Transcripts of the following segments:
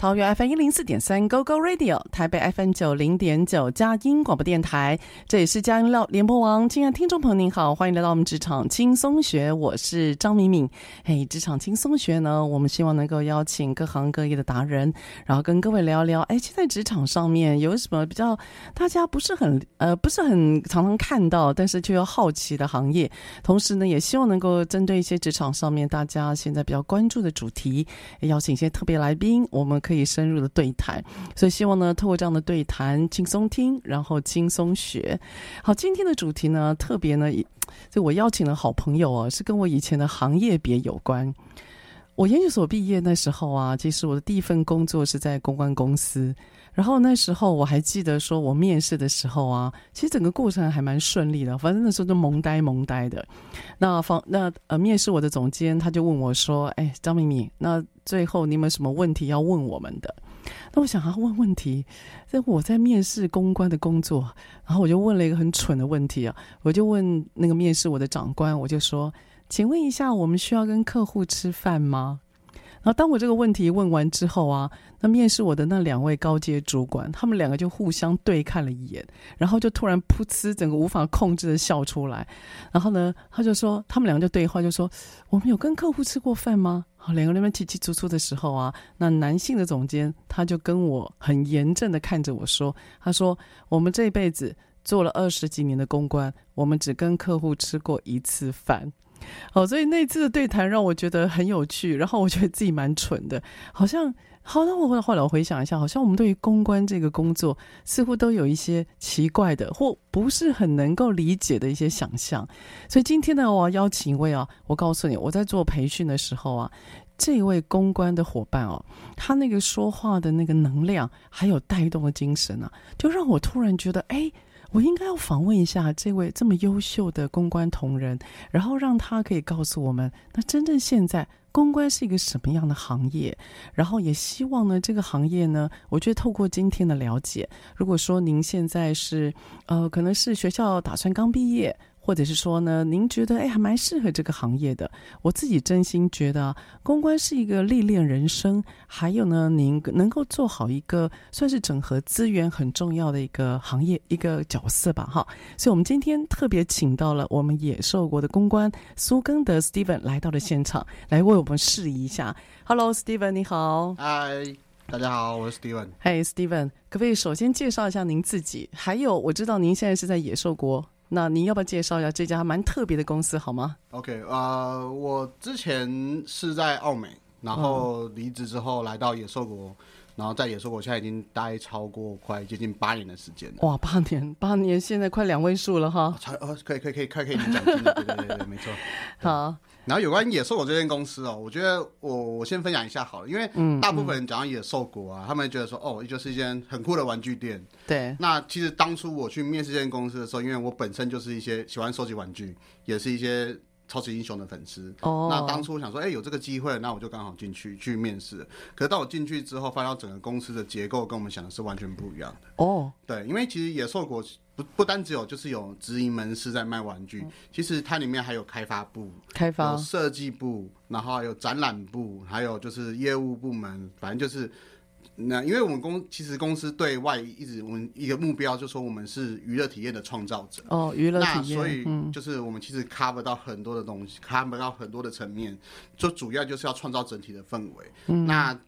桃园 FM 一零四点三 Go Go Radio，台北 FM 九零点九佳音广播电台，这里是佳音料联播网。亲爱的听众朋友，您好，欢迎来到我们职场轻松学，我是张敏敏。嘿，职场轻松学呢，我们希望能够邀请各行各业的达人，然后跟各位聊聊，哎，现在职场上面有什么比较大家不是很呃不是很常常看到，但是却又好奇的行业。同时呢，也希望能够针对一些职场上面大家现在比较关注的主题，邀请一些特别来宾，我们。可以深入的对谈，所以希望呢，透过这样的对谈，轻松听，然后轻松学。好，今天的主题呢，特别呢，就我邀请的好朋友哦，是跟我以前的行业别有关。我研究所毕业那时候啊，其实我的第一份工作是在公关公司。然后那时候我还记得，说我面试的时候啊，其实整个过程还蛮顺利的。反正那时候就懵呆懵呆的。那方那呃，面试我的总监他就问我说：“哎，张敏敏，那最后你有没有什么问题要问我们的？”那我想要问问题，在我在面试公关的工作，然后我就问了一个很蠢的问题啊，我就问那个面试我的长官，我就说：“请问一下，我们需要跟客户吃饭吗？”然后当我这个问题问完之后啊，那面试我的那两位高阶主管，他们两个就互相对看了一眼，然后就突然噗呲，整个无法控制的笑出来。然后呢，他就说，他们两个就对话，就说：“我们有跟客户吃过饭吗？”好，两个人那边起起楚楚的时候啊，那男性的总监他就跟我很严正的看着我说：“他说我们这辈子做了二十几年的公关，我们只跟客户吃过一次饭。”好，所以那次的对谈让我觉得很有趣，然后我觉得自己蛮蠢的，好像好，那我后来我回想一下，好像我们对于公关这个工作似乎都有一些奇怪的或不是很能够理解的一些想象。所以今天呢，我要邀请一位啊，我告诉你，我在做培训的时候啊，这位公关的伙伴哦，他那个说话的那个能量，还有带动的精神啊，就让我突然觉得，哎。我应该要访问一下这位这么优秀的公关同仁，然后让他可以告诉我们，那真正现在公关是一个什么样的行业？然后也希望呢，这个行业呢，我觉得透过今天的了解，如果说您现在是呃，可能是学校打算刚毕业。或者是说呢，您觉得哎，还蛮适合这个行业的。我自己真心觉得，公关是一个历练人生，还有呢，您能够做好一个算是整合资源很重要的一个行业一个角色吧，哈。所以，我们今天特别请到了我们野兽国的公关苏根德 Steven 来到了现场，来为我们示意一下。Hello，Steven，你好。嗨，大家好，我是 Steven。嘿，Steven，可不可以首先介绍一下您自己？还有，我知道您现在是在野兽国。那您要不要介绍一下这家蛮特别的公司好吗？OK，啊、呃，我之前是在澳美，然后离职之后来到野兽国，然后在野兽国现在已经待超过快接近八年的时间了。哇，八年，八年，现在快两位数了哈。才呃，可以可以可以可以可以讲真的，对对对对，没错。好，然后有关野兽国这间公司哦，我觉得我我先分享一下好了，因为大部分人讲到野兽国啊，嗯嗯、他们觉得说哦，就是一间很酷的玩具店。对。那其实当初我去面试这间公司的时候，因为我本身就是一些喜欢收集玩具，也是一些。超级英雄的粉丝哦，那当初我想说，哎、欸，有这个机会，那我就刚好进去去面试。可是当我进去之后，发现整个公司的结构跟我们想的是完全不一样的哦。对，因为其实野兽国不不单只有就是有直营门市在卖玩具，其实它里面还有开发部、开发设计部，然后还有展览部，还有就是业务部门，反正就是。那因为我们公其实公司对外一直我们一个目标就是说我们是娱乐体验的创造者哦，娱乐体验，那所以就是我们其实 cover 到很多的东西，嗯，cover 到很多的层面，就主要就是要创造整体的氛围。嗯，那。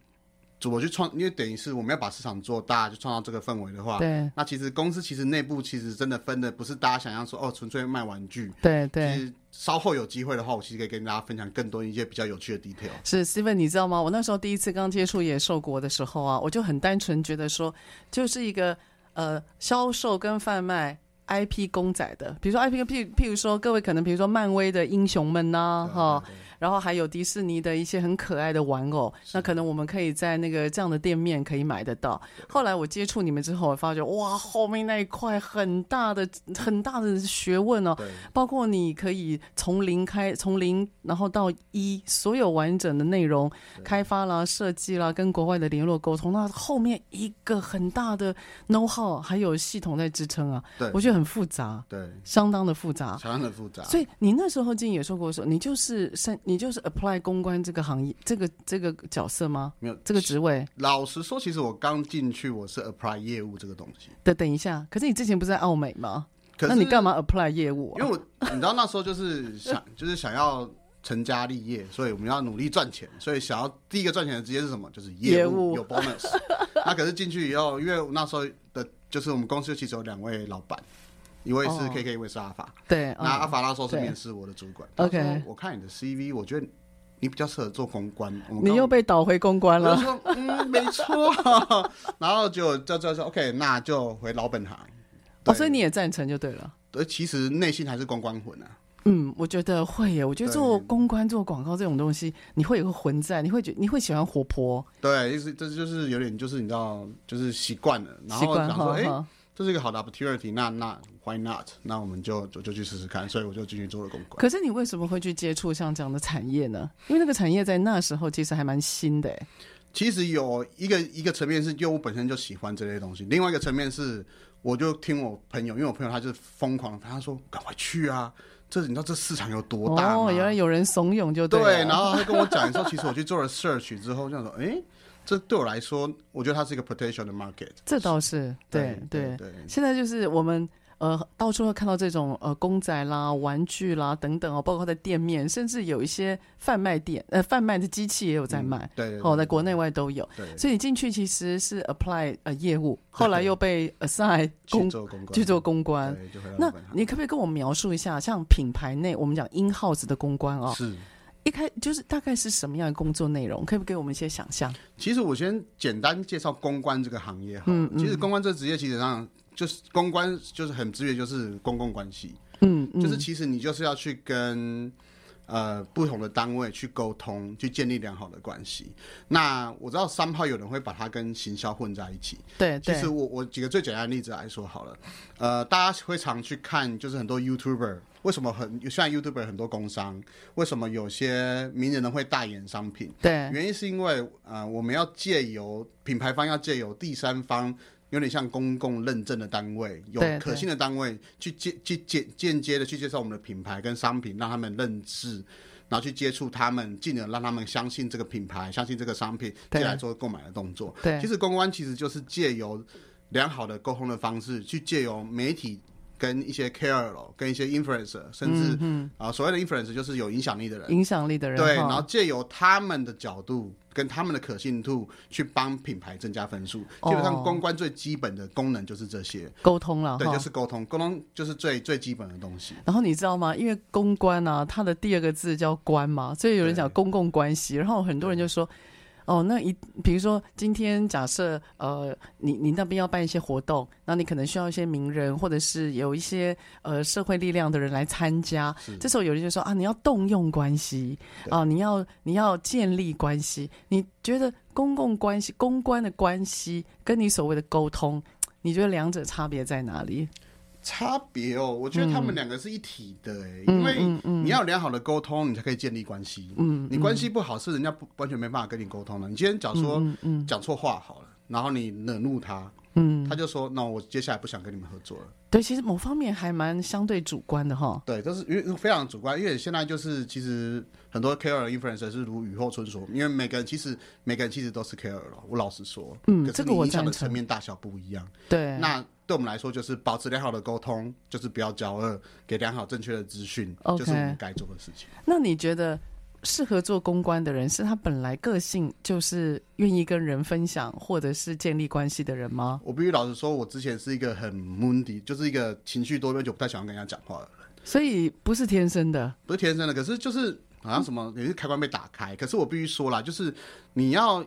我去创，因为等于是我们要把市场做大，就创造这个氛围的话，对。那其实公司其实内部其实真的分的不是大家想象说哦，纯粹卖玩具。对对。其实稍后有机会的话，我其实可以跟大家分享更多一些比较有趣的 detail。是 Steven，你知道吗？我那时候第一次刚接触野兽国的时候啊，我就很单纯觉得说，就是一个呃销售跟贩卖 IP 公仔的，比如说 IP，譬譬如说各位可能比如说漫威的英雄们呐、啊，哈。然后还有迪士尼的一些很可爱的玩偶，那可能我们可以在那个这样的店面可以买得到。后来我接触你们之后，我发觉哇，后面那一块很大的很大的学问哦，包括你可以从零开，从零然后到一，所有完整的内容开发啦、设计啦，跟国外的联络沟通，那后面一个很大的 know how，还有系统在支撑啊。对，我觉得很复杂，对，相当的复杂，相当的复杂。所以你那时候进野兽国的时候，你就是就是 apply 公关这个行业，这个这个角色吗？没有这个职位。老实说，其实我刚进去，我是 apply 业务这个东西。等，等一下，可是你之前不是在澳美吗？那你干嘛 apply 业务啊？因为我你知道那时候就是想，就是想要成家立业，所以我们要努力赚钱，所以想要第一个赚钱的职业是什么？就是业务，业务有 bonus。那可是进去以后，因为那时候的，就是我们公司其实有两位老板。一位是 KK，、oh, 一位是阿法。对，那阿法那时候是面试我的主管。OK，我看你的 CV，我觉得你比较适合做公关。你又被倒回公关了。我说嗯，没错。然后就就就说 OK，那就回老本行。哦，所以你也赞成就对了。对，其实内心还是公关魂啊。嗯，我觉得会耶。我觉得做公关、做广告这种东西，你会有个魂在，你会觉你会喜欢活泼。对，意思这就是有点就是你知道，就是习惯了，然后想说哎。诶这是一个好的 opportunity，那那 why not？那我们就就就去试试看，所以我就进去做了公关。可是你为什么会去接触像这样的产业呢？因为那个产业在那时候其实还蛮新的。其实有一个一个层面是，因为我本身就喜欢这类东西；另外一个层面是，我就听我朋友，因为我朋友他就是疯狂，他说赶快去啊！这你知道这市场有多大吗？哦，原来有人怂恿就对。对，然后他跟我讲的时候，其实我去做了 search 之后，这样说，哎。这对我来说，我觉得它是一个 potential 的 market。这倒是对对对。现在就是我们呃到处会看到这种呃公仔啦、玩具啦等等哦，包括在店面，甚至有一些贩卖店呃贩卖的机器也有在卖。对哦，在国内外都有。对。所以你进去其实是 apply 呃业务，后来又被 assign 去做公关。去做公关。那你可不可以跟我描述一下，像品牌内我们讲 in house 的公关啊？是。一开就是大概是什么样的工作内容？可以不给我们一些想象？其实我先简单介绍公关这个行业哈。嗯嗯。其实公关这个职业，其实上就是公关，就是很直接，就是公共关系。嗯嗯。就是其实你就是要去跟呃不同的单位去沟通，去建立良好的关系。那我知道三炮有人会把它跟行销混在一起。对对。其实我我举个最简单的例子来说好了，呃，大家会常去看，就是很多 YouTuber。为什么很现在 YouTuber 很多工商？为什么有些名人呢会代言商品？对，原因是因为呃，我们要借由品牌方要借由第三方，有点像公共认证的单位，有可信的单位去间去间间接的去介绍我们的品牌跟商品，让他们认识，然后去接触他们，进而让他们相信这个品牌，相信这个商品，进来做购买的动作。对，其实公关其实就是借由良好的沟通的方式，去借由媒体。跟一些 KOL，跟一些 influencer，甚至、嗯、啊，所谓的 influencer 就是有影响力的人，影响力的人，对，然后借由他们的角度跟他们的可信度去帮品牌增加分数。哦、基本上公关最基本的功能就是这些，沟通了，对，就是沟通，沟通就是最最基本的东西。然后你知道吗？因为公关啊，它的第二个字叫关嘛，所以有人讲公共关系，然后很多人就说。哦，那一比如说今天假设呃，你你那边要办一些活动，那你可能需要一些名人或者是有一些呃社会力量的人来参加。这时候有人就说啊，你要动用关系啊，你要你要建立关系。你觉得公共关系、公关的关系跟你所谓的沟通，你觉得两者差别在哪里？差别哦，我觉得他们两个是一体的哎，嗯、因为你要良好的沟通，你才可以建立关系。嗯，你关系不好，是人家不完全没办法跟你沟通的。你今天假如说讲错话好了，然后你惹怒他，嗯，他就说，那我接下来不想跟你们合作了。对，其实某方面还蛮相对主观的哈。对，都是因为非常主观，因为现在就是其实很多 KOL influencer 是如雨后春笋，因为每个人其实每个人其实都是 KOL 了。我老实说，嗯，可是你影响的层面大小不一样。对，那。对我们来说，就是保持良好的沟通，就是不要交恶，给良好正确的资讯.就是我们该做的事情。那你觉得适合做公关的人，是他本来个性就是愿意跟人分享，或者是建立关系的人吗？我必须老实说，我之前是一个很 moody，就是一个情绪多变，就不太喜欢跟人家讲话的人。所以不是天生的，不是天生的。可是就是好像什么，有些开关被打开。可是我必须说啦，就是你要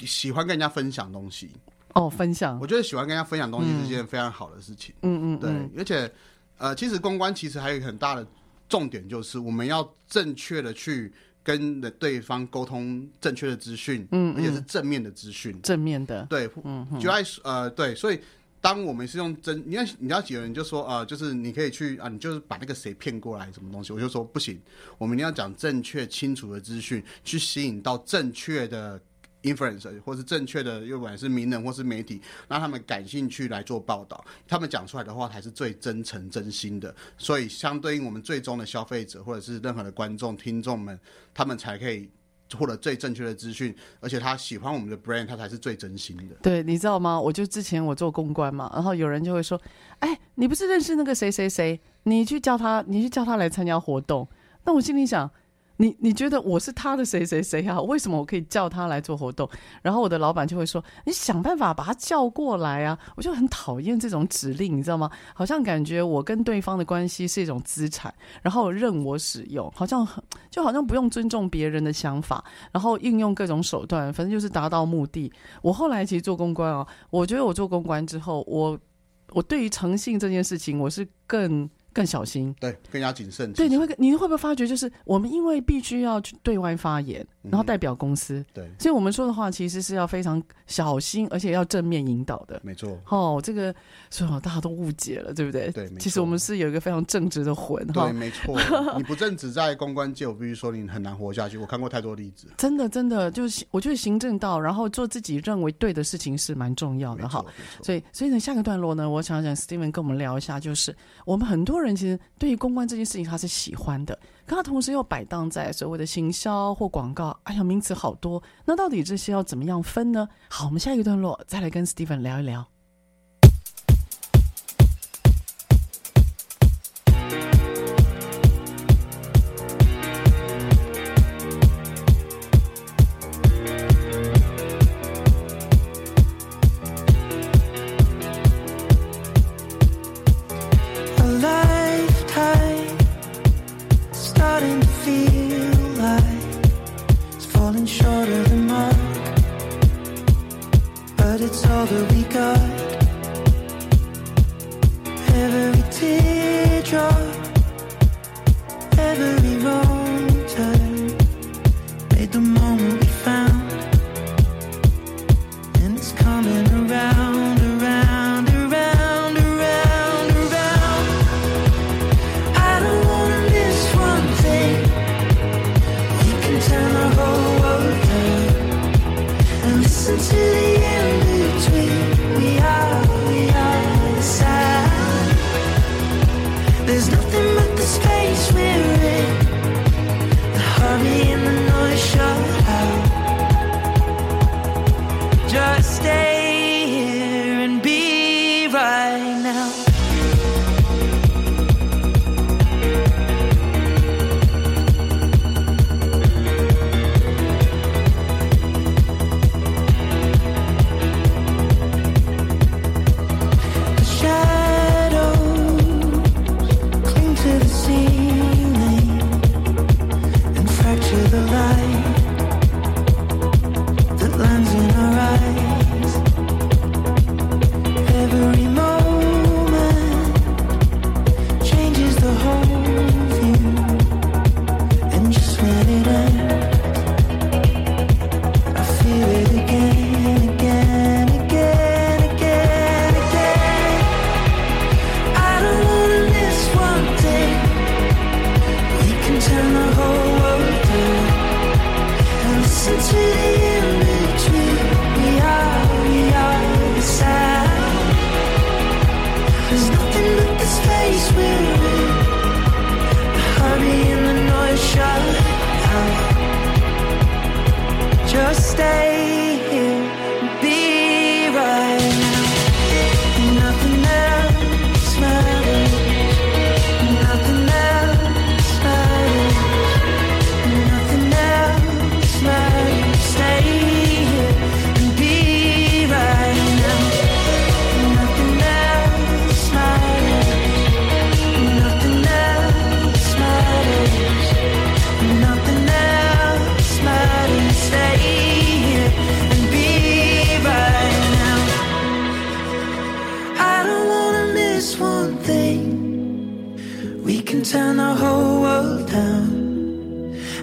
喜欢跟人家分享东西。哦，分享，我觉得喜欢跟人家分享东西是件非常好的事情。嗯嗯，对，而且，呃，其实公关其实还有一个很大的重点，就是我们要正确的去跟的对方沟通正确的资讯，嗯，而且是正面的资讯，正面的，对，嗯，就爱呃，对，所以当我们是用真，你看，你要几个人就说，呃，就是你可以去啊，你就是把那个谁骗过来什么东西，我就说不行，我们一定要讲正确清楚的资讯，去吸引到正确的。Influence 或是正确的，又不管是名人或是媒体，让他们感兴趣来做报道，他们讲出来的话才是最真诚、真心的。所以，相对应我们最终的消费者或者是任何的观众、听众们，他们才可以获得最正确的资讯，而且他喜欢我们的 brand，他才是最真心的。对，你知道吗？我就之前我做公关嘛，然后有人就会说：“哎，你不是认识那个谁谁谁？你去叫他，你去叫他来参加活动。”那我心里想。你你觉得我是他的谁谁谁啊？为什么我可以叫他来做活动？然后我的老板就会说：“你想办法把他叫过来啊！”我就很讨厌这种指令，你知道吗？好像感觉我跟对方的关系是一种资产，然后任我使用，好像就好像不用尊重别人的想法，然后运用各种手段，反正就是达到目的。我后来其实做公关哦，我觉得我做公关之后，我我对于诚信这件事情，我是更。更小心，对，更加谨慎。对，你会你会不会发觉，就是我们因为必须要去对外发言，然后代表公司，嗯、对，所以我们说的话其实是要非常小心，而且要正面引导的。没错。哦，这个所以大家都误解了，对不对？对，其实我们是有一个非常正直的魂。对，没 错。你不正直，在公关界，我必须说你很难活下去。我看过太多例子。真的，真的，就是我觉得行政道，然后做自己认为对的事情是蛮重要的哈。所以，所以呢，下个段落呢，我想想，Steven 跟我们聊一下，就是我们很多人其实对于公关这件事情他是喜欢的，可他同时又摆荡在所谓的行销或广告，哎呀，名词好多。那到底这些要怎么样分呢？好，我们下一个段落再来跟 Steven 聊一聊。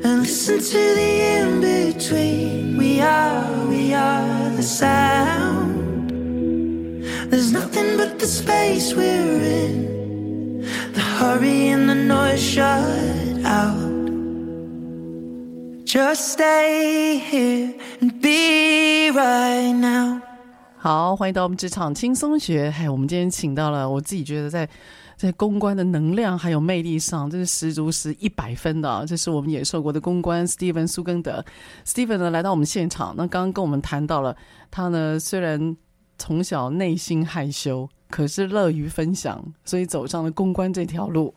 and listen to the in between. We are, we are the sound. There's nothing but the space we're in. The hurry and the noise shut out. Just stay here and be right now. 好，欢迎到我们职场轻松学。嗨，我们今天请到了，我自己觉得在 在公关的能量还有魅力上，这是十足是一百分的。这是我们野兽国的公关 Steven 苏根德。Steven 呢来到我们现场，那刚刚跟我们谈到了他呢，虽然从小内心害羞，可是乐于分享，所以走上了公关这条路。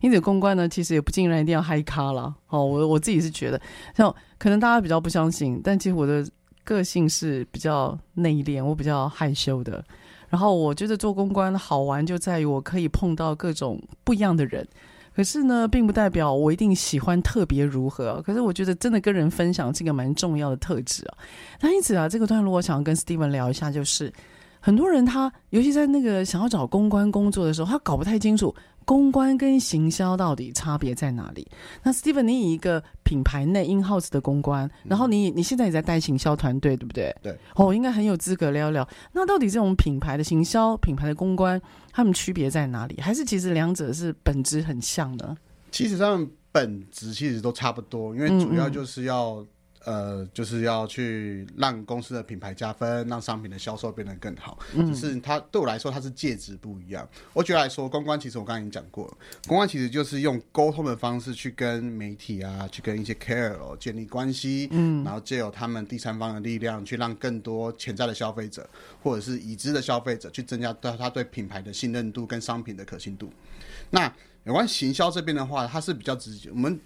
因此，公关呢其实也不尽然一定要嗨咖了。哦，我我自己是觉得，像可能大家比较不相信，但其实我的。个性是比较内敛，我比较害羞的。然后我觉得做公关好玩就在于我可以碰到各种不一样的人。可是呢，并不代表我一定喜欢特别如何。可是我觉得真的跟人分享是一个蛮重要的特质啊。那因此啊，这个段落我想要跟 Steven 聊一下，就是很多人他尤其在那个想要找公关工作的时候，他搞不太清楚。公关跟行销到底差别在哪里？那 Steven，你以一个品牌内 in house 的公关，然后你你现在也在带行销团队，对不对？对，哦，应该很有资格聊聊。那到底这种品牌的行销、品牌的公关，他们区别在哪里？还是其实两者是本质很像的？其实他们本质其实都差不多，因为主要就是要。嗯嗯呃，就是要去让公司的品牌加分，让商品的销售变得更好。嗯，只是它对我来说，它是介质不一样。我举例来说，公关其实我刚才已经讲过了，公关其实就是用沟通的方式去跟媒体啊，去跟一些 KOL 建立关系，嗯，然后借由他们第三方的力量，去让更多潜在的消费者或者是已知的消费者，去增加对他对品牌的信任度跟商品的可信度。那有关行销这边的话，它是比较直接，我们。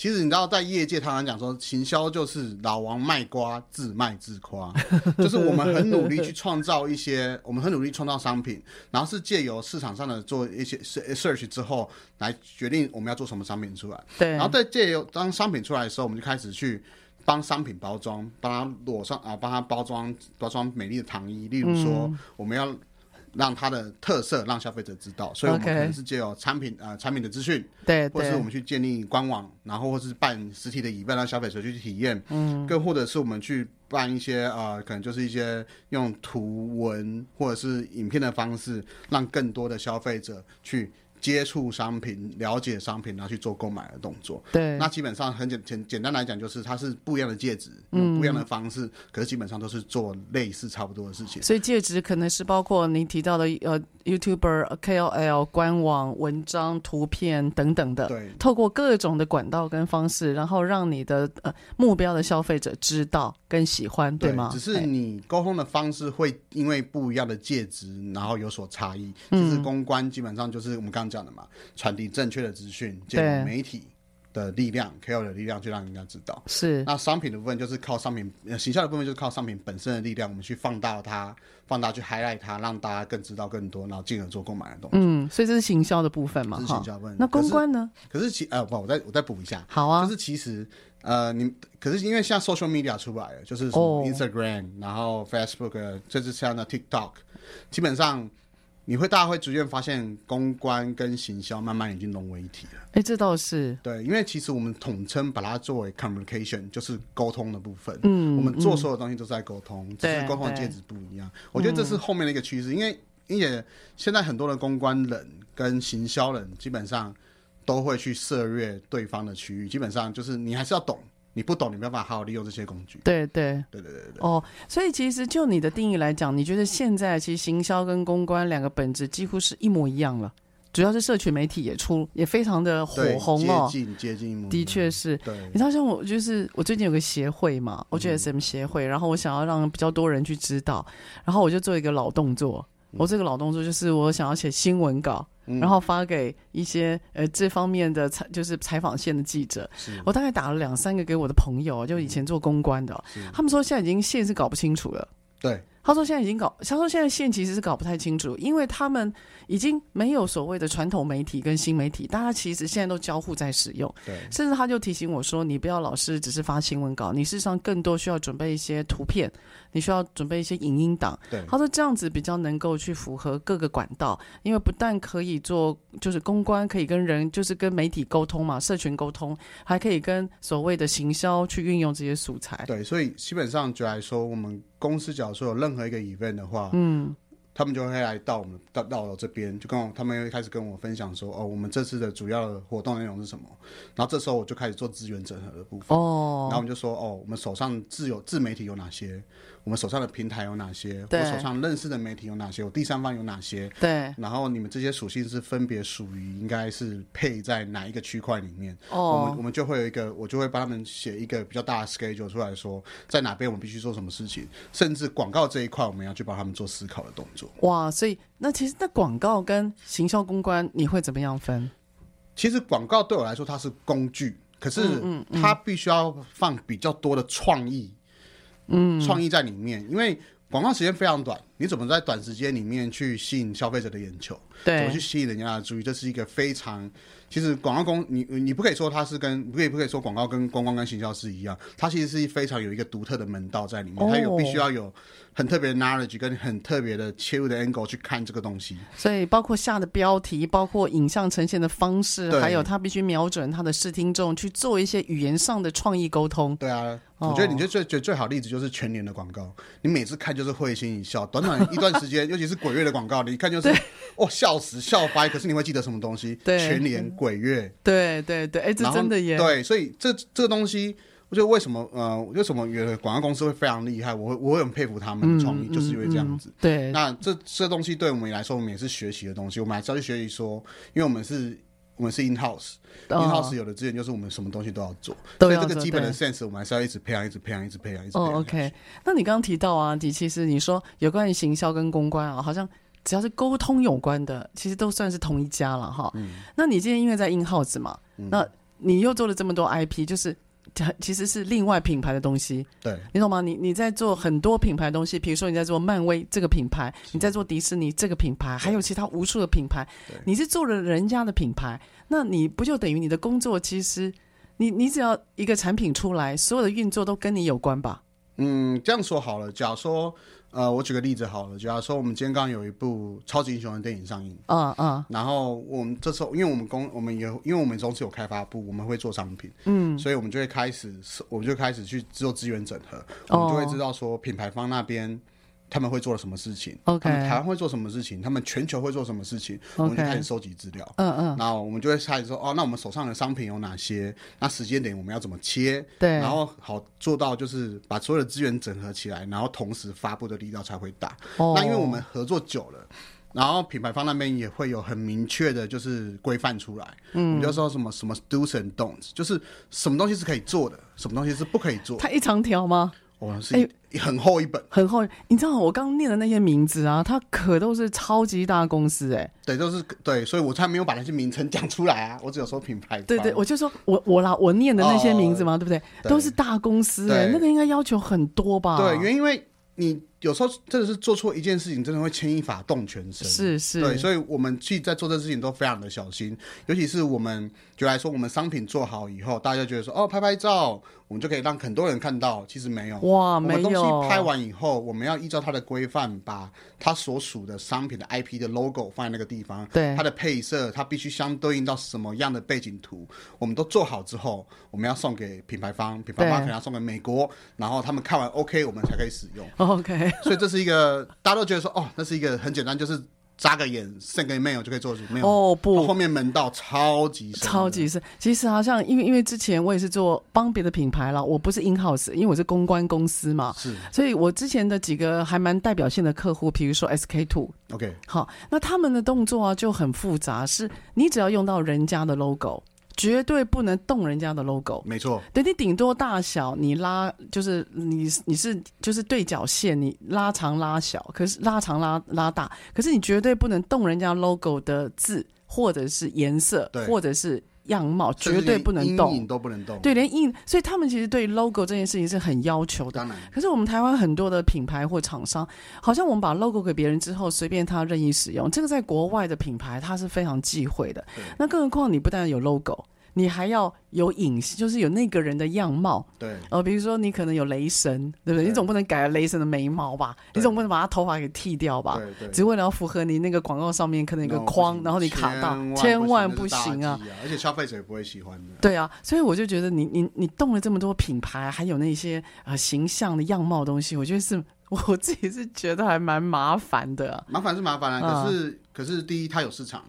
其实你知道，在业界常常讲说，行销就是老王卖瓜，自卖自夸，就是我们很努力去创造一些，我们很努力创造商品，然后是借由市场上的做一些 search 之后，来决定我们要做什么商品出来。对，然后在借由当商品出来的时候，我们就开始去帮商品包装，帮它裸上啊，帮它包装包装美丽的糖衣。例如说，我们要。让它的特色让消费者知道，所以我们可能是借由产品呃产品的资讯，对，或者是我们去建立官网，然后或是办实体的仪表让消费者去体验，嗯，更或者是我们去办一些呃可能就是一些用图文或者是影片的方式，让更多的消费者去。接触商品，了解商品，然后去做购买的动作。对，那基本上很简简简单来讲，就是它是不一样的介质，用不一样的方式，嗯，可是基本上都是做类似差不多的事情。所以介质可能是包括您提到的呃，YouTuber、KOL、官网、文章、图片等等的。对，透过各种的管道跟方式，然后让你的呃目标的消费者知道跟喜欢，对，对吗？只是你沟通的方式会因为不一样的介质，然后有所差异。就是公关基本上就是我们刚。这样的嘛，传递正确的资讯，借由媒体的力量、KOL 的力量，去让人家知道。是，那商品的部分就是靠商品，行销的部分就是靠商品本身的力量，我们去放大它，放大去 highlight 它，让大家更知道更多，然后进而做购买的动作。嗯，所以这是行销的部分嘛？是行销部分。那公关呢？可是，其呃不，我再我再补一下。好啊。就是其实呃，你可是因为像 social media 出来了，就是什么 Instagram，、哦、然后 Facebook，这是像的 TikTok，基本上。你会，大家会逐渐发现，公关跟行销慢慢已经融为一体了。哎，这倒是对，因为其实我们统称把它作为 communication，就是沟通的部分。嗯，我们做所有东西都是在沟通，只是沟通的介质不一样。我觉得这是后面的一个趋势，因为因为现在很多的公关人跟行销人基本上都会去涉略对方的区域，基本上就是你还是要懂。你不懂，你没办法好好利用这些工具。对对对对对对。哦，所以其实就你的定义来讲，你觉得现在其实行销跟公关两个本质几乎是一模一样了。主要是社群媒体也出也非常的火红哦，接近接近。的确是。对。你知道像我就是我最近有个协会嘛，我觉得 SM 协会，然后我想要让比较多人去知道，然后我就做一个老动作。我这个老动作就是我想要写新闻稿。然后发给一些呃这方面的采就是采访线的记者，我大概打了两三个给我的朋友，就以前做公关的，他们说现在已经线是搞不清楚了。对，他说现在已经搞，他说现在线其实是搞不太清楚，因为他们已经没有所谓的传统媒体跟新媒体，大家其实现在都交互在使用。对，甚至他就提醒我说，你不要老是只是发新闻稿，你事实上更多需要准备一些图片，你需要准备一些影音档。对，他说这样子比较能够去符合各个管道，因为不但可以做就是公关，可以跟人就是跟媒体沟通嘛，社群沟通，还可以跟所谓的行销去运用这些素材。对，所以基本上就来说我们。公司假如说有任何一个 event 的话，嗯，他们就会来到我们到到我这边，就跟我他们会开始跟我分享说，哦，我们这次的主要的活动内容是什么？然后这时候我就开始做资源整合的部分，哦，然后我们就说，哦，我们手上自有自媒体有哪些？我们手上的平台有哪些？我手上认识的媒体有哪些？我第三方有哪些？对。然后你们这些属性是分别属于应该是配在哪一个区块里面？哦。我们我们就会有一个，我就会帮他们写一个比较大的 schedule 出来说，在哪边我们必须做什么事情，甚至广告这一块我们要去帮他们做思考的动作。哇，所以那其实那广告跟行销公关你会怎么样分？其实广告对我来说它是工具，可是它必须要放比较多的创意。嗯，创意在里面，因为广告时间非常短，你怎么在短时间里面去吸引消费者的眼球？对，怎么去吸引人家的注意？这是一个非常，其实广告公，你你不可以说它是跟，不可以不可以说广告跟公关跟行销是一样，它其实是非常有一个独特的门道在里面，哦、它有必须要有。很特别的 knowledge 跟很特别的切入的 angle 去看这个东西，所以包括下的标题，包括影像呈现的方式，还有它必须瞄准它的视听众去做一些语言上的创意沟通。对啊，哦、我觉得你觉得最最最好的例子就是全年的广告，你每次看就是会心一笑，短短一段时间，尤其是鬼月的广告，你一看就是哦笑死笑掰，可是你会记得什么东西？对，全年鬼月，对对对，哎、欸，这真的耶，对，所以这这个东西。我觉得为什么呃，为什么有的广告公司会非常厉害？我会我会很佩服他们的创意，嗯、就是因为这样子。嗯嗯、对，那这这东西对我们来说，我们也是学习的东西。我们还是要去学习说，因为我们是我们是 in house，in、哦、house 有的资源就是我们什么东西都要做，所以这个基本的 sense 我们还是要一直培养，一直培养，一直培养，一直培养。哦，OK。那你刚刚提到啊，你其实你说有关于行销跟公关啊，好像只要是沟通有关的，其实都算是同一家了哈。嗯。那你今天因为在 in house 嘛，嗯、那你又做了这么多 IP，就是。其实是另外品牌的东西，对，你懂吗？你你在做很多品牌的东西，比如说你在做漫威这个品牌，你在做迪士尼这个品牌，还有其他无数的品牌，你是做了人家的品牌，那你不就等于你的工作？其实你你只要一个产品出来，所有的运作都跟你有关吧？嗯，这样说好了，假如说。呃，我举个例子好了，假如说我们今天刚有一部超级英雄的电影上映，嗯嗯，然后我们这时候，因为我们公，我们有，因为我们公司有开发部，我们会做商品，嗯，所以我们就会开始，我们就开始去做资源整合，我们就会知道说品牌方那边。他们会做了什么事情？OK，他们台湾会做什么事情？他们全球会做什么事情？Okay. 我们就开始收集资料。嗯嗯，然后我们就会开始说，哦，那我们手上的商品有哪些？那时间点我们要怎么切？对，然后好做到就是把所有的资源整合起来，然后同时发布的力道才会大。哦，那因为我们合作久了，然后品牌方那边也会有很明确的就是规范出来。嗯，你就说什么什么 do's and don'ts，就是什么东西是可以做的，什么东西是不可以做。它一长条吗？哦，是哎，很厚一本，很厚。你知道我刚念的那些名字啊，它可都是超级大公司哎。对，都是对，所以我才没有把那些名称讲出来啊。我只有说品牌。对对，我就说我我啦，我念的那些名字嘛，对不对？都是大公司哎，那个应该要求很多吧？对，原因因为你有时候真的是做错一件事情，真的会牵一发动全身。是是。对，所以我们去在做这事情都非常的小心，尤其是我们就来说，我们商品做好以后，大家觉得说哦，拍拍照。我们就可以让很多人看到，其实没有哇，没有。我们东西拍完以后，我们要依照它的规范，把它所属的商品的 IP 的 logo 放在那个地方。对，它的配色，它必须相对应到什么样的背景图，我们都做好之后，我们要送给品牌方，品牌方可能要送给美国，然后他们看完 OK，我们才可以使用。OK，所以这是一个大家都觉得说，哦，那是一个很简单，就是。眨个眼，send 个 email 就可以做，没有哦不，后面门道超级深，超级深。其实好像因为因为之前我也是做帮别的品牌了，我不是 in house，因为我是公关公司嘛，是，所以我之前的几个还蛮代表性的客户，比如说 SK two，OK，好，那他们的动作啊就很复杂，是你只要用到人家的 logo。绝对不能动人家的 logo，没错。对你顶多大小，你拉就是你你是就是对角线，你拉长拉小，可是拉长拉拉大，可是你绝对不能动人家 logo 的字或者是颜色，或者是样貌绝对不能动，阴影都不能动。对，连印，所以他们其实对 logo 这件事情是很要求的。当然，可是我们台湾很多的品牌或厂商，好像我们把 logo 给别人之后，随便他任意使用，这个在国外的品牌它是非常忌讳的。那更何况你不但有 logo。你还要有影，就是有那个人的样貌。对。呃，比如说你可能有雷神，对不对？对，你总不能改了雷神的眉毛吧？你总不能把他头发给剃掉吧？对对。只为了要符合你那个广告上面可能有个框，然后你卡到，千万不行啊！而且消费者也不会喜欢的。对啊，所以我就觉得你你你动了这么多品牌，还有那些呃形象的样貌的东西，我觉得是 我自己是觉得还蛮麻烦的啊。麻烦是麻烦啊，可是、嗯、可是第一它有市场。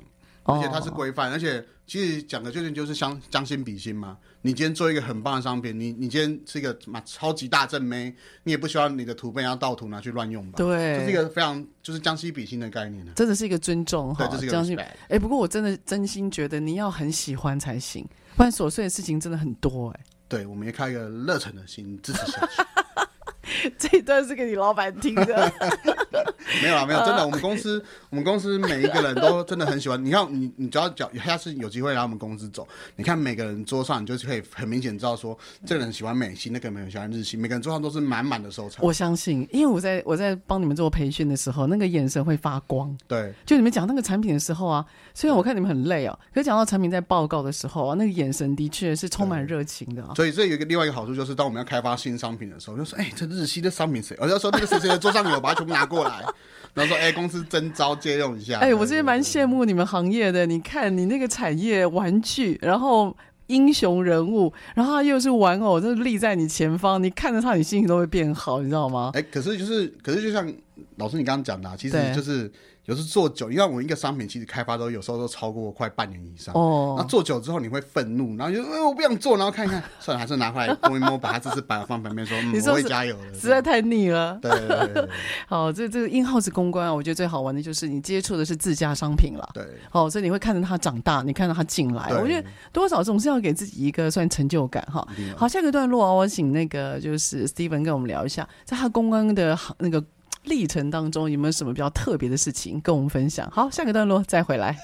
而且它是规范，而且其实讲的究竟就是相将心比心嘛。你今天做一个很棒的商品，你你今天是一个嘛超级大正妹，你也不希望你的图片要盗图拿去乱用吧？对，这是一个非常就是将心比心的概念呢。真的是一个尊重哈，将心。哎、欸，不过我真的真心觉得你要很喜欢才行，不然琐碎的事情真的很多哎、欸。对，我们也开一个热忱的心支持下去。这一段是给你老板听的。没有啊，没有，真的，我们公司，我们公司每一个人都真的很喜欢。你看，你你只要讲，下次有机会来我们公司走，你看每个人桌上，你就可以很明显知道说，这个人喜欢美系，那个人喜欢日系，每个人桌上都是满满的收藏。我相信，因为我在我在帮你们做培训的时候，那个眼神会发光。对，就你们讲那个产品的时候啊，虽然我看你们很累哦，可是讲到产品在报告的时候啊，那个眼神的确是充满热情的啊。所以这有一个另外一个好处，就是当我们要开发新商品的时候，就说，哎，这日系的商品谁？我要说那个谁谁的桌上有，把它全部拿过来。然后说：“哎、欸，公司征招借用一下。”哎，我真的蛮羡慕你们行业的。你看，你那个产业玩具，然后英雄人物，然后他又是玩偶，就立在你前方，你看着他，你心情都会变好，你知道吗？哎，可是就是，可是就像老师你刚刚讲的、啊，其实就是。有时做久，因为我们一个商品其实开发都有时候都超过快半年以上。哦。那做久之后你会愤怒，然后就哎我不想做，然后看一看，算了，还是拿回来摸一摸，把它这次摆放旁边说，说嗯，我会加油的。实在太腻了。对对。好，这这个 in-house 公关啊，我觉得最好玩的就是你接触的是自家商品了。对。好，所以你会看着它长大，你看到它进来，我觉得多少总是要给自己一个算成就感哈。好，下个段落啊，我请那个就是 Steven 跟我们聊一下，在他公关的那个。历程当中有没有什么比较特别的事情跟我们分享？好，下个段落再回来。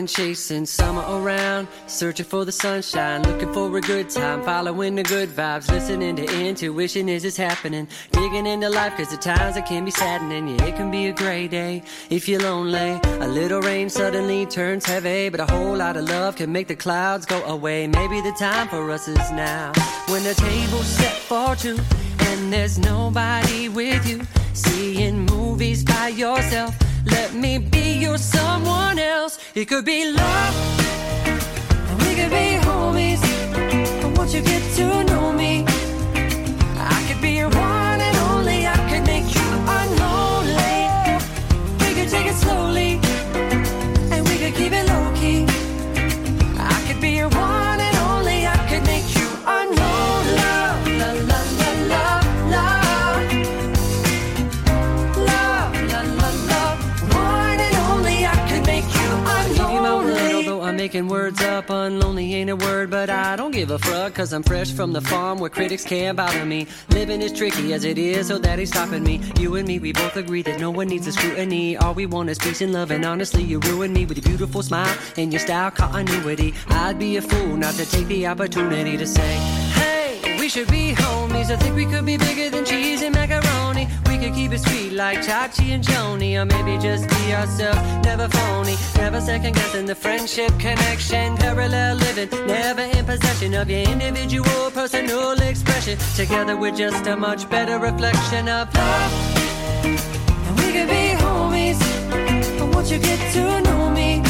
Been chasing summer around, searching for the sunshine, looking for a good time, following the good vibes, listening to intuition. As it's happening, digging into life cause at times it can be saddening, yeah it can be a gray day if you're lonely, a little rain suddenly turns heavy, but a whole lot of love can make the clouds go away, maybe the time for us is now, when the table's set for two, and there's nobody with you, seeing movies by yourself, let me be your someone else. It could be love, and we could be homies. But won't you get to know me? I could be your one and only. I could make you unlonely. We could take it slowly, and we could keep it low making words up. Unlonely ain't a word, but I don't give a fuck. Cause I'm fresh from the farm where critics can't bother me. Living is tricky as it is, so that ain't stopping me. You and me, we both agree that no one needs a scrutiny. All we want is peace and love, and honestly, you ruin me with your beautiful smile and your style continuity. I'd be a fool not to take the opportunity to say, should be homies. I think we could be bigger than cheese and macaroni. We could keep it sweet like Chachi and Joni, or maybe just be ourselves, never phony, never second guessing the friendship connection, parallel living, never in possession of your individual personal expression. Together we're just a much better reflection of love. And we could be homies, but once you get to know me,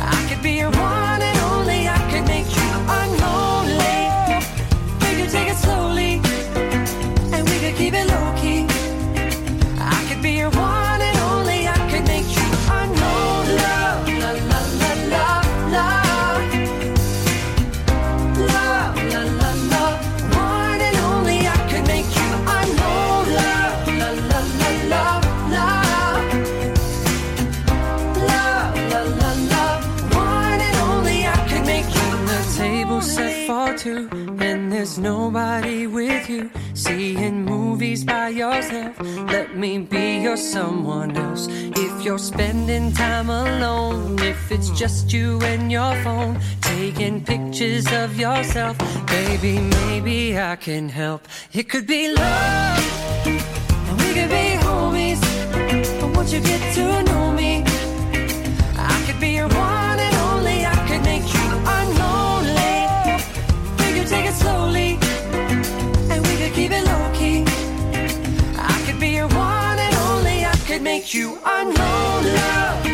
I could be your one keep it low key. I could be your one and only. I could make you unknown love, la la la la. Love, la la la. One and only. I could make you unknown love, la la la la. Love, la la la. One and only. I could make you the table set for two there's nobody with you. Seeing movies by yourself, let me be your someone else. If you're spending time alone, if it's just you and your phone, taking pictures of yourself, baby, maybe I can help. It could be love, and we could be homies. But once you get to know me, I could be your one make you unlonely.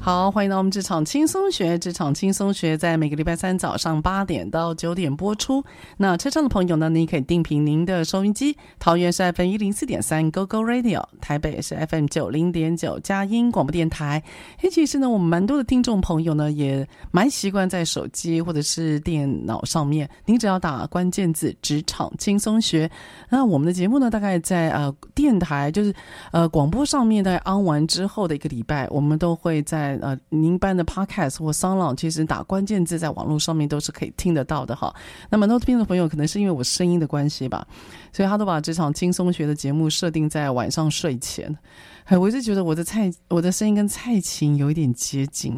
好，欢迎到我们职场轻松学。职场轻松学在每个礼拜三早上八点到九点播出。那车上的朋友呢，您可以定频您的收音机。桃园是 FM 一零四点三 Go Go Radio，台北是 FM 九零点九佳音广播电台。诶，其实呢，我们蛮多的听众朋友呢，也蛮习惯在手机或者是电脑上面，您只要打关键字“职场轻松学”，那我们的节目呢，大概在呃电台就是呃广播上面，在 on 完之后的一个礼拜，我们都会在。呃，您办的 Podcast 或 Sound，其实打关键字在网络上面都是可以听得到的哈。那么 Note 听的朋友可能是因为我声音的关系吧，所以他都把这场轻松学的节目设定在晚上睡前。我一直觉得我的蔡我的声音跟蔡琴有一点接近，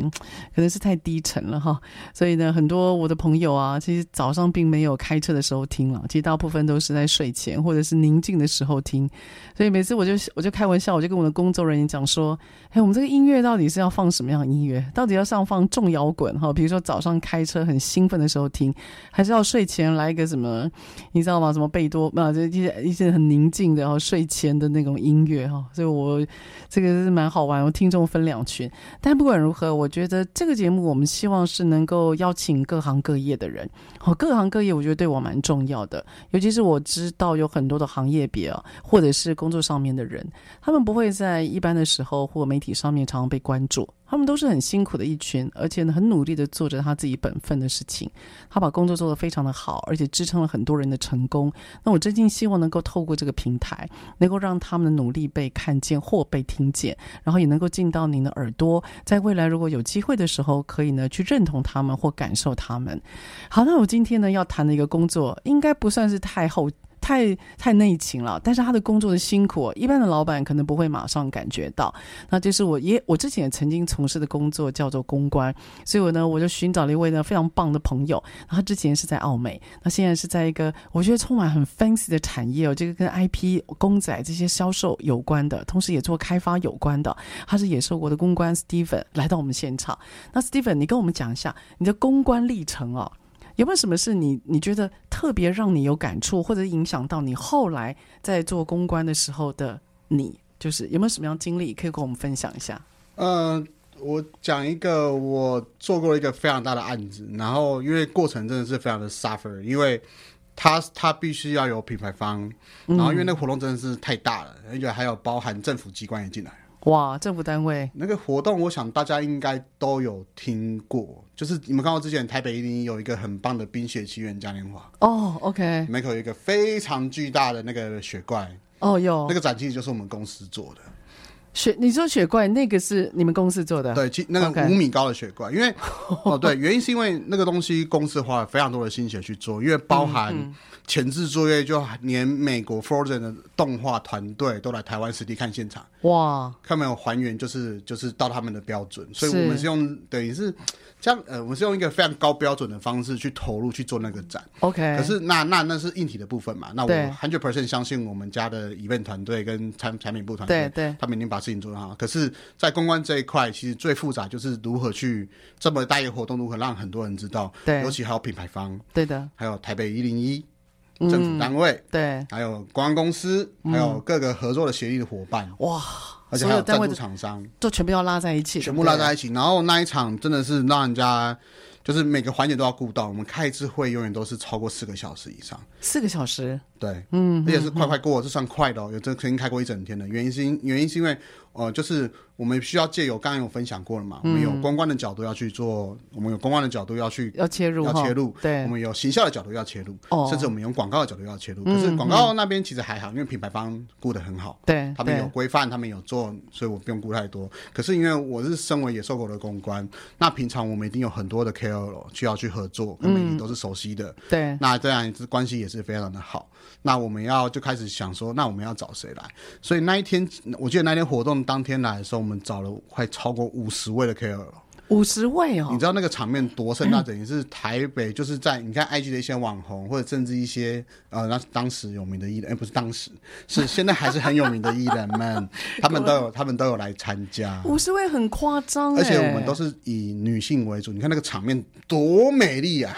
可能是太低沉了哈。所以呢，很多我的朋友啊，其实早上并没有开车的时候听了，其实大部分都是在睡前或者是宁静的时候听。所以每次我就我就开玩笑，我就跟我的工作人员讲说：“哎，我们这个音乐到底是要放什么样的音乐？到底要上放重摇滚哈？比如说早上开车很兴奋的时候听，还是要睡前来一个什么？你知道吗？什么贝多啊？这一些一些很宁静的，然后睡前的那种音乐哈。所以我。这个是蛮好玩，我听众分两群，但不管如何，我觉得这个节目我们希望是能够邀请各行各业的人，哦，各行各业我觉得对我蛮重要的，尤其是我知道有很多的行业别啊，或者是工作上面的人，他们不会在一般的时候或媒体上面常常被关注。他们都是很辛苦的一群，而且呢，很努力的做着他自己本分的事情。他把工作做得非常的好，而且支撑了很多人的成功。那我真心希望能够透过这个平台，能够让他们的努力被看见或被听见，然后也能够进到您的耳朵。在未来如果有机会的时候，可以呢去认同他们或感受他们。好，那我今天呢要谈的一个工作，应该不算是太后。太太内勤了，但是他的工作的辛苦，一般的老板可能不会马上感觉到。那就是我也我之前也曾经从事的工作叫做公关，所以我呢我就寻找了一位呢非常棒的朋友。他之前是在澳美，那现在是在一个我觉得充满很 fancy 的产业哦，这个跟 IP 公仔这些销售有关的，同时也做开发有关的。他是野兽国的公关 Steven 来到我们现场。那 Steven，你跟我们讲一下你的公关历程哦。有没有什么事你你觉得特别让你有感触，或者影响到你后来在做公关的时候的你？就是有没有什么样经历可以跟我们分享一下？嗯、呃，我讲一个我做过一个非常大的案子，然后因为过程真的是非常的 suffer，因为他他必须要有品牌方，然后因为那个活动真的是太大了，而且还有包含政府机关也进来。哇，政府单位。那个活动，我想大家应该都有听过，就是你们看到之前台北一零一有一个很棒的冰雪奇缘嘉年华。哦，OK，门口有一个非常巨大的那个雪怪。哦，有。那个展其实就是我们公司做的雪，你说雪怪那个是你们公司做的？对，其那个五米高的雪怪因为 哦对，原因是因为那个东西公司花了非常多的心血去做，因为包含。前置作业就连美国 Frozen 的动画团队都来台湾实地看现场，哇，看没有还原就是就是到他们的标准，所以我们是用等于是这样呃，我们是用一个非常高标准的方式去投入去做那个展，OK。可是那那那是硬体的部分嘛，那我 hundred percent 相信我们家的 event 团队跟产产品部团队，对对，他们已经把事情做得好。可是，在公关这一块，其实最复杂就是如何去这么大一个活动，如何让很多人知道。对，尤其还有品牌方，对的，还有台北一零一政府单位，嗯、对，还有公关公司，还有各个合作的协议的伙伴，哇，而且还有赞助厂商，都全部要拉在一起，全部拉在一起。然后那一场真的是让人家。就是每个环节都要顾到，我们开一次会永远都是超过四个小时以上。四个小时，对，嗯，而且是快快过，这算快的哦。有这曾经开过一整天的，原因是因原因是因为。呃，就是我们需要借由刚刚有分享过了嘛，嗯、我们有公关的角度要去做，我们有公关的角度要去要切入要切入，对，我们有行销的角度要切入，哦，甚至我们用广告的角度要切入。可是广告那边其实还好，因为品牌方顾得很好，对，他们有规范，他们有做，所以我不用顾太多。可是因为我是身为野兽狗的公关，那平常我们一定有很多的 KOL 需要去合作，跟媒体都是熟悉的，嗯、对，那这样子关系也是非常的好。那我们要就开始想说，那我们要找谁来？所以那一天，我记得那天活动当天来的时候，我们找了快超过五十位的 KOL，五十位哦！你知道那个场面多盛大？等于是台北就是在你看 IG 的一些网红，或者甚至一些呃，那当时有名的艺人，哎，不是当时，是现在还是很有名的艺人们，他们都有他们都有来参加。五十位很夸张，而且我们都是以女性为主。你看那个场面多美丽啊！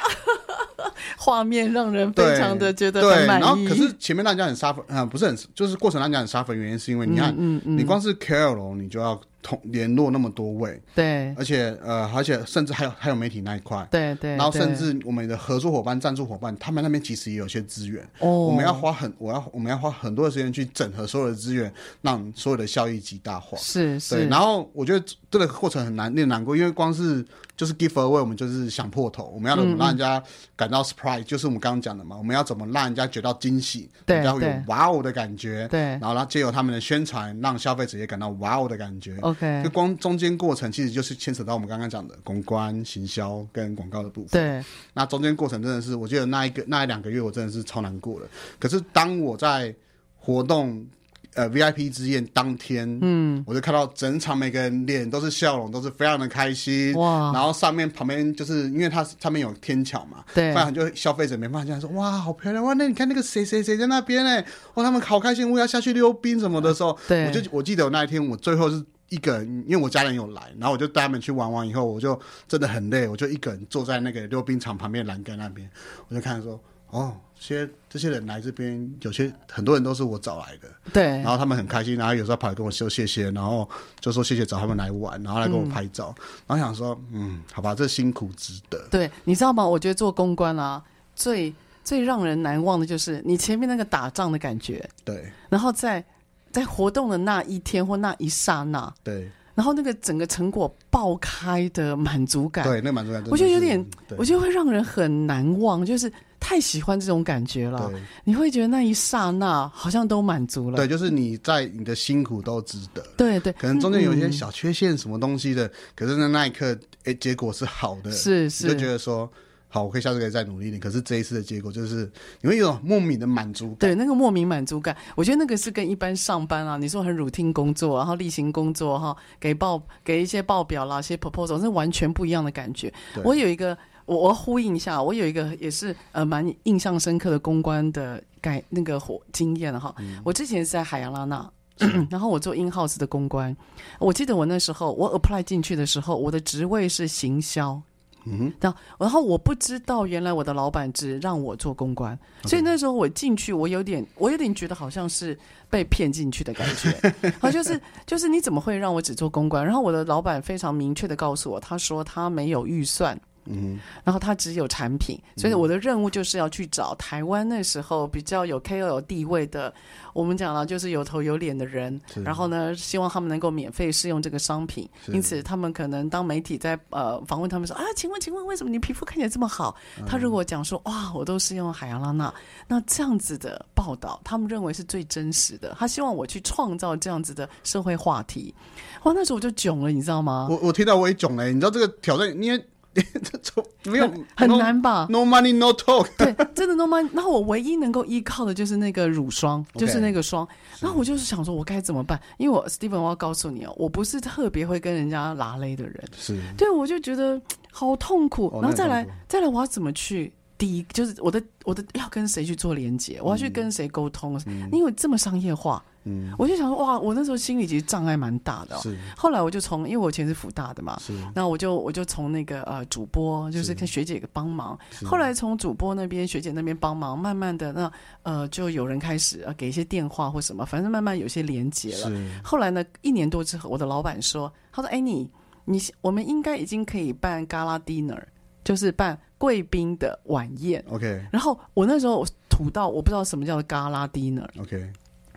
画面让人非常的觉得很满意。然后可是前面让人家很杀粉，啊，不是很，就是过程让人家很杀粉，原因是因为你看，嗯嗯嗯、你光是 KOL 你就要。同联络那么多位，对，而且呃，而且甚至还有还有媒体那一块，对对，然后甚至我们的合作伙伴、赞助伙伴，他们那边其实也有些资源，哦，我们要花很，我要我们要花很多的时间去整合所有的资源，让所有的效益极大化，是是，对，然后我觉得这个过程很难，有点难过，因为光是就是 give away，我们就是想破头，我们要怎么让人家感到 surprise，、嗯、就是我们刚刚讲的嘛，我们要怎么让人家觉得惊喜，对，人家会有哇哦的感觉，对，然后呢，借由他们的宣传，让消费者也感到哇哦的感觉，OK，就光中。中间过程其实就是牵扯到我们刚刚讲的公关、行销跟广告的部分。对，那中间过程真的是，我记得那一个那一两个月，我真的是超难过的。可是当我在活动呃 VIP 之宴当天，嗯，我就看到整场每个人脸都是笑容，都是非常的开心。哇！然后上面旁边就是因为它上面有天桥嘛，对，不然就消费者没办法进来说哇，好漂亮哇！那你看那个谁谁谁在那边呢？哇，他们好开心，我要下去溜冰什么的时候，对，我就我记得我那一天我最后是。一个人，因为我家人有来，然后我就带他们去玩完以后，我就真的很累，我就一个人坐在那个溜冰场旁边栏杆那边，我就看说，哦，些这些人来这边，有些很多人都是我找来的，对，然后他们很开心，然后有时候跑来跟我说谢谢，然后就说谢谢找他们来玩，然后来跟我拍照，嗯、然后想说，嗯，好吧，这辛苦值得。对，你知道吗？我觉得做公关啊，最最让人难忘的就是你前面那个打仗的感觉，对，然后在。在活动的那一天或那一刹那，对，然后那个整个成果爆开的满足感，对，那满足感，我觉得有点，我觉得会让人很难忘，就是太喜欢这种感觉了。你会觉得那一刹那好像都满足了，对，就是你在你的辛苦都值得。对对，可能中间有一些小缺陷什么东西的，嗯、可是那那一刻，哎，结果是好的，是是，就觉得说。好，我可以下次可以再努力一点。可是这一次的结果就是，你会有种莫名的满足感。对，那个莫名满足感，我觉得那个是跟一般上班啊，你说很 routine 工作，然后例行工作哈，给报给一些报表啦，一些 proposal，是完全不一样的感觉。我有一个，我我呼应一下，我有一个也是呃蛮印象深刻的公关的改那个活经验哈。嗯、我之前是在海洋拉娜，然后我做 in house 的公关，我记得我那时候我 apply 进去的时候，我的职位是行销。嗯，然后然后我不知道，原来我的老板只让我做公关.所以那时候我进去，我有点，我有点觉得好像是被骗进去的感觉，好，就是就是你怎么会让我只做公关？然后我的老板非常明确的告诉我，他说他没有预算。嗯，然后他只有产品，所以我的任务就是要去找台湾那时候比较有 KOL 地位的，我们讲了就是有头有脸的人，然后呢，希望他们能够免费试用这个商品。因此，他们可能当媒体在呃访问他们说啊，请问请问为什么你皮肤看起来这么好？嗯、他如果讲说哇，我都是用海洋拉娜，那这样子的报道，他们认为是最真实的。他希望我去创造这样子的社会话题。哇，那时候我就囧了，你知道吗？我我听到我也囧了，你知道这个挑战，因为。这没有很，难吧？No money, no talk。对，真的 no money。然后我唯一能够依靠的就是那个乳霜就是那个霜。然后我就是想说，我该怎么办？因为我 Steven，我要告诉你哦，我不是特别会跟人家拉勒的人。是。对，我就觉得好痛苦。然后再来，再来，我要怎么去？第一，就是我的我的要跟谁去做连接？我要去跟谁沟通？嗯、因为这么商业化。嗯，我就想说，哇，我那时候心里其实障碍蛮大的、哦。是，后来我就从，因为我以前是福大的嘛，是，那我就我就从那个呃主播，就是跟学姐帮忙。后来从主播那边、学姐那边帮忙，慢慢的那呃就有人开始呃给一些电话或什么，反正慢慢有些连接了。后来呢，一年多之后，我的老板说，他说：“哎，你你我们应该已经可以办 gala dinner，就是办贵宾的晚宴。” OK。然后我那时候我土到我不知道什么叫做 gala dinner。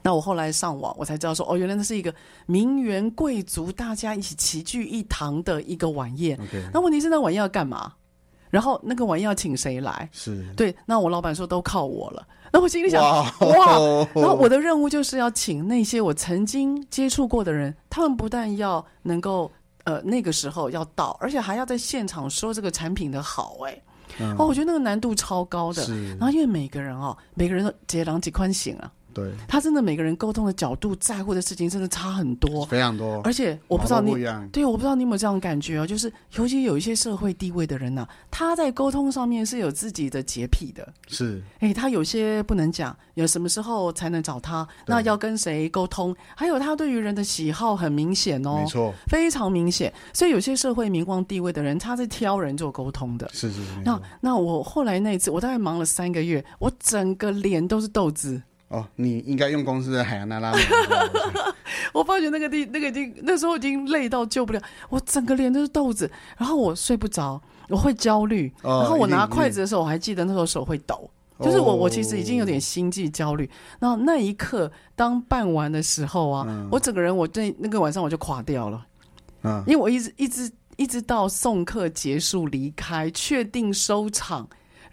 那我后来上网，我才知道说，哦，原来那是一个名媛贵族大家一起齐聚一堂的一个晚宴。那问题是，那晚宴要干嘛？然后那个晚宴要请谁来？是对。那我老板说都靠我了。那我心里想，哇，哇！然后我的任务就是要请那些我曾经接触过的人，他们不但要能够呃那个时候要到，而且还要在现场说这个产品的好，哎、嗯，哦，我觉得那个难度超高的。然后因为每个人哦，每个人都结囊几宽型啊。对，他真的每个人沟通的角度，在乎的事情真的差很多，非常多。而且我不知道你，对，我不知道你有没有这样感觉哦，就是尤其有一些社会地位的人呢、啊，他在沟通上面是有自己的洁癖的。是，哎，他有些不能讲，有什么时候才能找他？那要跟谁沟通？还有他对于人的喜好很明显哦，没错，非常明显。所以有些社会名望地位的人，他在挑人做沟通的。是是是。那那我后来那一次，我大概忙了三个月，我整个脸都是痘子。哦，你应该用公司的海洋娜拉。我发觉那个地，那个已经那时候已经累到救不了，我整个脸都是豆子，然后我睡不着，我会焦虑，哦、然后我拿筷子的时候，我还记得那时候手会抖，就是我我其实已经有点心悸焦虑。然后那一刻，当办完的时候啊，嗯、我整个人我对那个晚上我就垮掉了，嗯，因为我一直一直一直到送客结束离开，确定收场。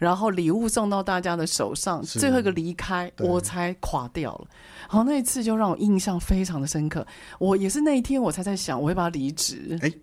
然后礼物送到大家的手上，最后一个离开，我才垮掉了。好，那一次就让我印象非常的深刻。我也是那一天，我才在想，我会把它离职。欸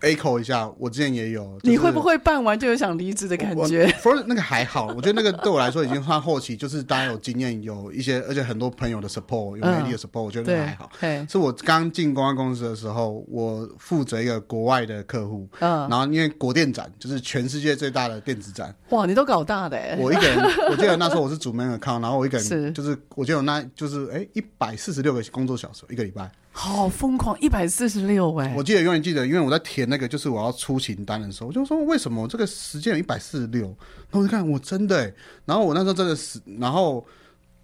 echo 一下，我之前也有。就是、你会不会办完就有想离职的感觉？For 那个还好，我觉得那个对我来说已经算后期，就是大家有经验，有一些，而且很多朋友的 support，有美丽的 support，、嗯、我觉得那还好。对，是我刚进公关公司的时候，我负责一个国外的客户，嗯，然后因为国电展就是全世界最大的电子展，哇，你都搞大的哎！我一个人，我记得那时候我是主 main account，然后我一个人就是，我记得那就是哎一百四十六个工作小时一个礼拜。好疯狂，一百四十六哎！我记得永远记得，因为我在填那个就是我要出勤单的时候，我就说为什么这个时间有一百四十六？然后我就看我真的、欸，然后我那时候真的是，然后，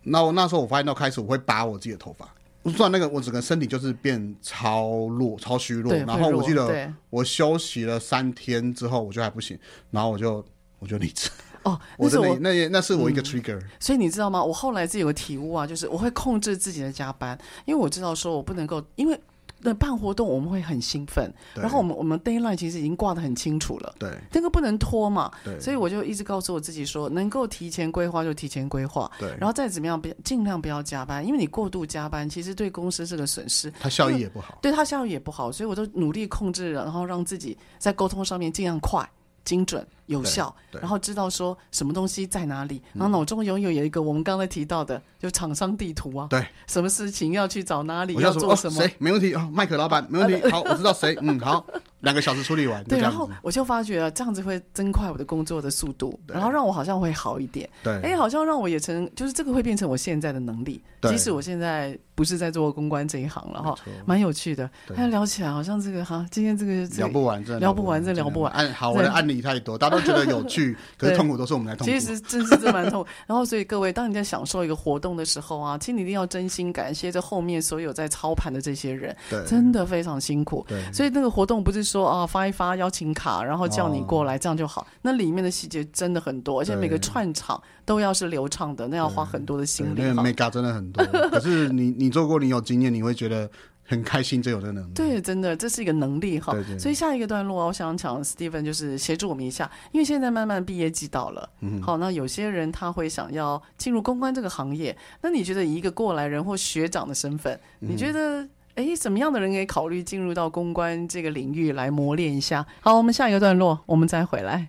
那我那时候我发现到开始我会拔我自己的头发，我突然那个我整个身体就是变超弱、超虚弱。然后我记得我休息了三天之后，我就还不行，然后我就我就离职。哦，那是我，我那那是我一个 trigger，嗯。所以你知道吗？我后来自己有个体悟啊，就是我会控制自己的加班，因为我知道说我不能够，因为那办活动我们会很兴奋，然后我们我们 deadline 其实已经挂得很清楚了，对，那个不能拖嘛，对，所以我就一直告诉我自己说，能够提前规划就提前规划，对，然后再怎么样，别尽量不要加班，因为你过度加班其实对公司是个损失，它效益也不好，对它效益也不好，所以我都努力控制，然后让自己在沟通上面尽量快。精准有效，然后知道说什么东西在哪里，然后脑中永远有一个我们刚才提到的，就厂商地图啊。对，什么事情要去找哪里，要做什么？谁、哦？没问题啊，麦克老板 没问题。好，我知道谁。嗯，好。两个小时处理完，对，然后我就发觉这样子会增快我的工作的速度，然后让我好像会好一点。对，哎，好像让我也成，就是这个会变成我现在的能力。即使我现在不是在做公关这一行了哈，蛮有趣的。哎，聊起来好像这个哈，今天这个聊不完，聊不完，这聊不完。案好，我的案例太多，大家都觉得有趣，可是痛苦都是我们来痛苦。其实真是真蛮痛。然后所以各位，当你在享受一个活动的时候啊，请你一定要真心感谢这后面所有在操盘的这些人，真的非常辛苦。对，所以那个活动不是说啊发一发。邀请卡，然后叫你过来，这样就好。那里面的细节真的很多，而且每个串场都要是流畅的，那要花很多的心力。那个 mega 真的很多，可是你你做过，你有经验，你会觉得很开心，这有这能力。对，真的这是一个能力哈。所以下一个段落，我想讲 Steven 就是协助我们一下，因为现在慢慢毕业季到了。嗯，好，那有些人他会想要进入公关这个行业，那你觉得以一个过来人或学长的身份，你觉得？哎，什么样的人可以考虑进入到公关这个领域来磨练一下？好，我们下一个段落，我们再回来。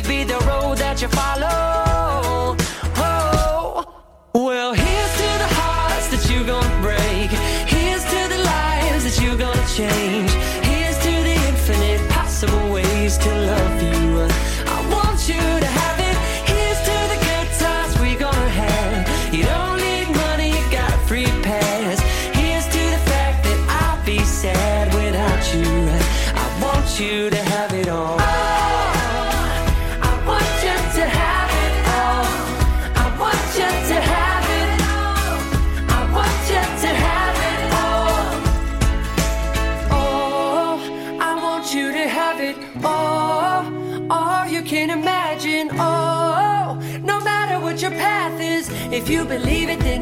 paved be the road that you follow. Oh, well, here's to the hearts that you're gonna break. Here's to the lives that you're gonna change.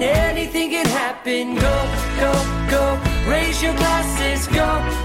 Anything can happen. Go, go, go. Raise your glasses. Go.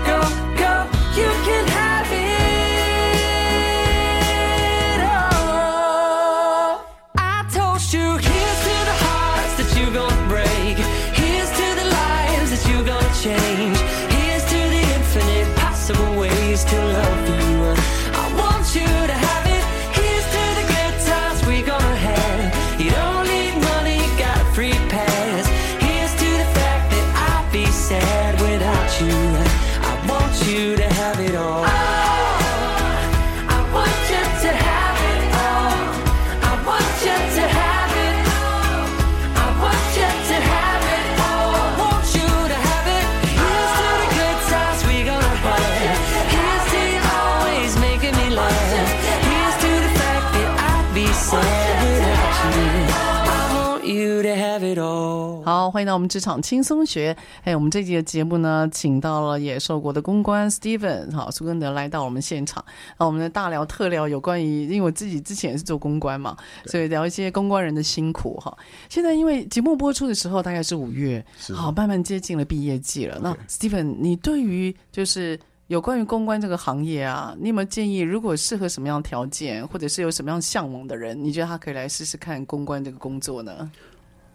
好，欢迎到我们职场轻松学。哎，我们这集的节目呢，请到了野兽国的公关 Steven，好，苏根德来到我们现场。那我们的大聊特聊有关于，因为我自己之前也是做公关嘛，所以聊一些公关人的辛苦哈。现在因为节目播出的时候大概是五月，好，慢慢接近了毕业季了。那 Steven，你对于就是有关于公关这个行业啊，你有没有建议？如果适合什么样条件，或者是有什么样向往的人，你觉得他可以来试试看公关这个工作呢？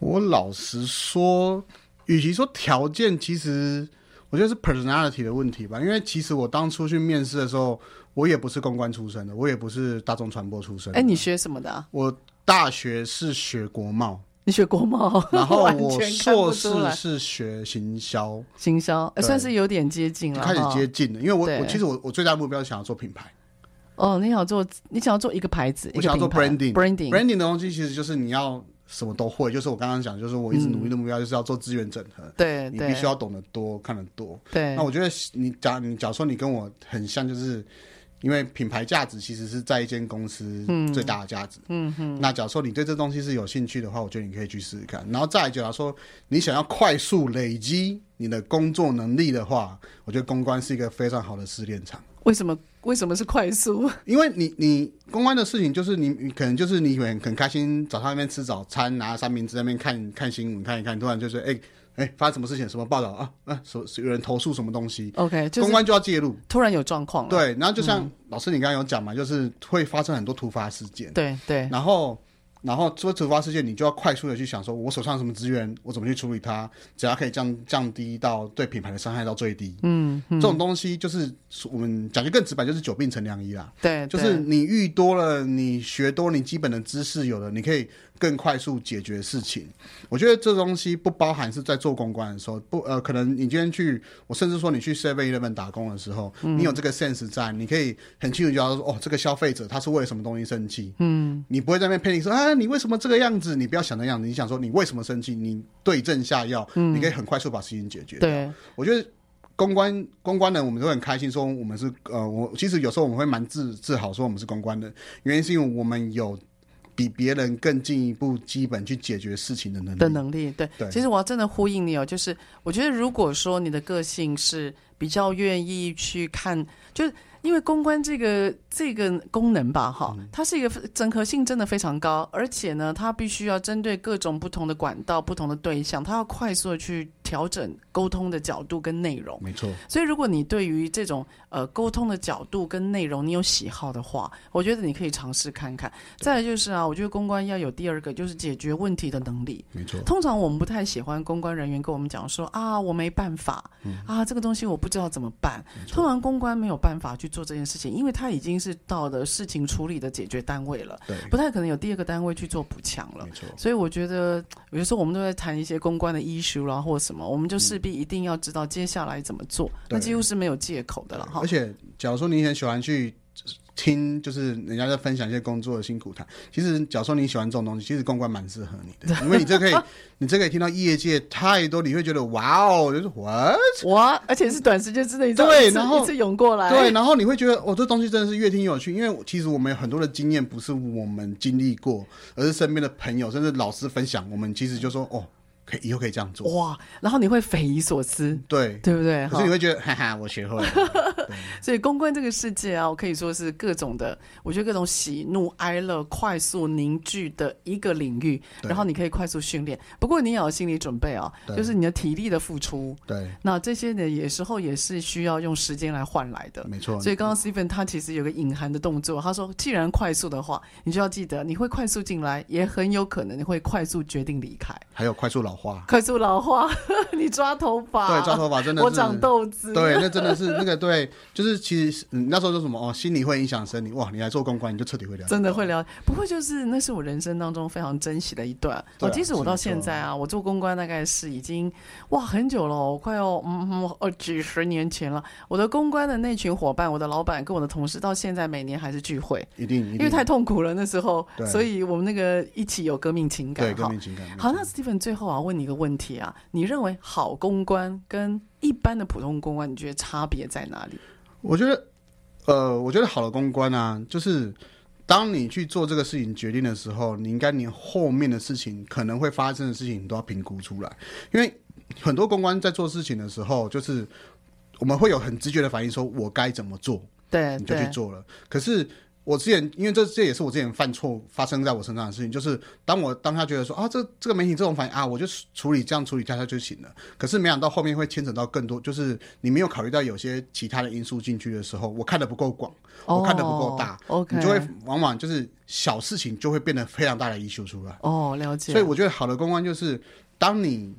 我老实说，与其说条件，其实我觉得是 personality 的问题吧。因为其实我当初去面试的时候，我也不是公关出身的，我也不是大众传播出身的。哎，你学什么的啊？我大学是学国贸，你学国贸，然后我硕士是学行销，行销算是有点接近了，开始接近了。因为我我其实我我最大的目标是想要做品牌。哦，你想做你想要做一个牌子，我想要做 branding，branding branding 的东西其实就是你要。什么都会，就是我刚刚讲，就是我一直努力的目标，就是要做资源整合。对、嗯，你必须要懂得多，看得多。对，那我觉得你假你假如说你跟我很像，就是因为品牌价值其实是在一间公司最大的价值。嗯哼。那假如说你对这东西是有兴趣的话，我觉得你可以去试试看。然后再假如说你想要快速累积你的工作能力的话，我觉得公关是一个非常好的试炼场。为什么为什么是快速？因为你你公关的事情就是你你可能就是你很很开心，早上那边吃早餐，拿三明治那边看看新闻看一看，突然就是哎哎、欸、发生什么事情？什么报道啊啊？什有人投诉什么东西？OK，公关就要介入，突然有状况了。对，然后就像、嗯、老师你刚刚有讲嘛，就是会发生很多突发事件。对对，然后。然后做突发事件，你就要快速的去想说，我手上什么资源，我怎么去处理它，只要可以降降低到对品牌的伤害到最低。嗯，嗯，这种东西就是我们讲句更直白，就是久病成良医啦。对，就是你遇多了，你学多，你基本的知识有了，你可以。更快速解决事情，我觉得这东西不包含是在做公关的时候，不呃，可能你今天去，我甚至说你去 Seven Eleven 打工的时候，嗯、你有这个 sense 在，你可以很清楚知道说，哦，这个消费者他是为了什么东西生气，嗯，你不会在那边骗你说啊，你为什么这个样子？你不要想那样子，你想说你为什么生气？你对症下药，嗯，你可以很快速把事情解决。对，我觉得公关公关人我们都很开心，说我们是呃，我其实有时候我们会蛮自自豪说我们是公关的，原因是因为我们有。比别人更进一步，基本去解决事情的能力的能力，对对。其实我要真的呼应你哦，就是我觉得如果说你的个性是比较愿意去看，就是因为公关这个这个功能吧，哈，它是一个整合性真的非常高，而且呢，它必须要针对各种不同的管道、不同的对象，它要快速的去。调整沟通的角度跟内容，没错。所以，如果你对于这种呃沟通的角度跟内容你有喜好的话，我觉得你可以尝试看看。再来就是啊，我觉得公关要有第二个，就是解决问题的能力。没错。通常我们不太喜欢公关人员跟我们讲说啊，我没办法，嗯、啊，这个东西我不知道怎么办。通常公关没有办法去做这件事情，因为他已经是到了事情处理的解决单位了，对，不太可能有第二个单位去做补强了。没错。所以我觉得有的时候我们都在谈一些公关的 issue 啦，或者什么。我们就势必一定要知道接下来怎么做，嗯、那几乎是没有借口的了哈。而且，假如说你很喜欢去听，就是人家在分享一些工作的辛苦谈，其实，假如说你喜欢这种东西，其实公关蛮适合你的，因为你这可以，你这可以听到业界太多，你会觉得哇哦，就是 what 哇，而且是短时间之内对，然后一次涌过来，对，然后你会觉得哦，这东西真的是越听越有趣，因为其实我们有很多的经验不是我们经历过，而是身边的朋友甚至老师分享，我们其实就说哦。可以以后可以这样做。哇，然后你会匪夷所思，对。对不对？可是你会觉得哈哈，我学会了。所以公关这个世界啊，我可以说是各种的，我觉得各种喜怒哀乐快速凝聚的一个领域，然后你可以快速训练。不过你也要有心理准备啊，就是你的体力的付出。对，那这些呢，有时候也是需要用时间来换来的。没错。所以刚刚 Stephen 他其实有个隐含的动作，他说，既然快速的话，你就要记得，你会快速进来，也很有可能你会快速决定离开，还有快速老化，快速老。老化，你抓头发，对，抓头发真的是，我长痘子，对，那真的是那个，对，就是其实、嗯、那时候说什么哦，心理会影响生理，哇，你来做公关，你就彻底会了解，真的会了解。不过就是那是我人生当中非常珍惜的一段。我、啊、即使我到现在啊，我做公关大概是已经哇很久了，我快要嗯呃几十年前了。我的公关的那群伙伴，我的老板跟我的同事，到现在每年还是聚会，一定，一定因为太痛苦了那时候，所以我们那个一起有革命情感，对，革命情感。好，那 Stephen 最后啊问你一个问题啊，你认为？好公关跟一般的普通公关，你觉得差别在哪里？我觉得，呃，我觉得好的公关啊，就是当你去做这个事情决定的时候，你应该连后面的事情可能会发生的事情，你都要评估出来。因为很多公关在做事情的时候，就是我们会有很直觉的反应，说我该怎么做，对，你就去做了。可是。我之前，因为这这也是我之前犯错发生在我身上的事情，就是当我当他觉得说啊，这这个媒体这种反应啊，我就处理这样处理掉它就行了。可是没想到后面会牵扯到更多，就是你没有考虑到有些其他的因素进去的时候，我看的不够广，我看的不够大，oh. 你就会往往就是小事情就会变得非常大的 issue 出来。哦，oh, 了解。所以我觉得好的公关就是，当你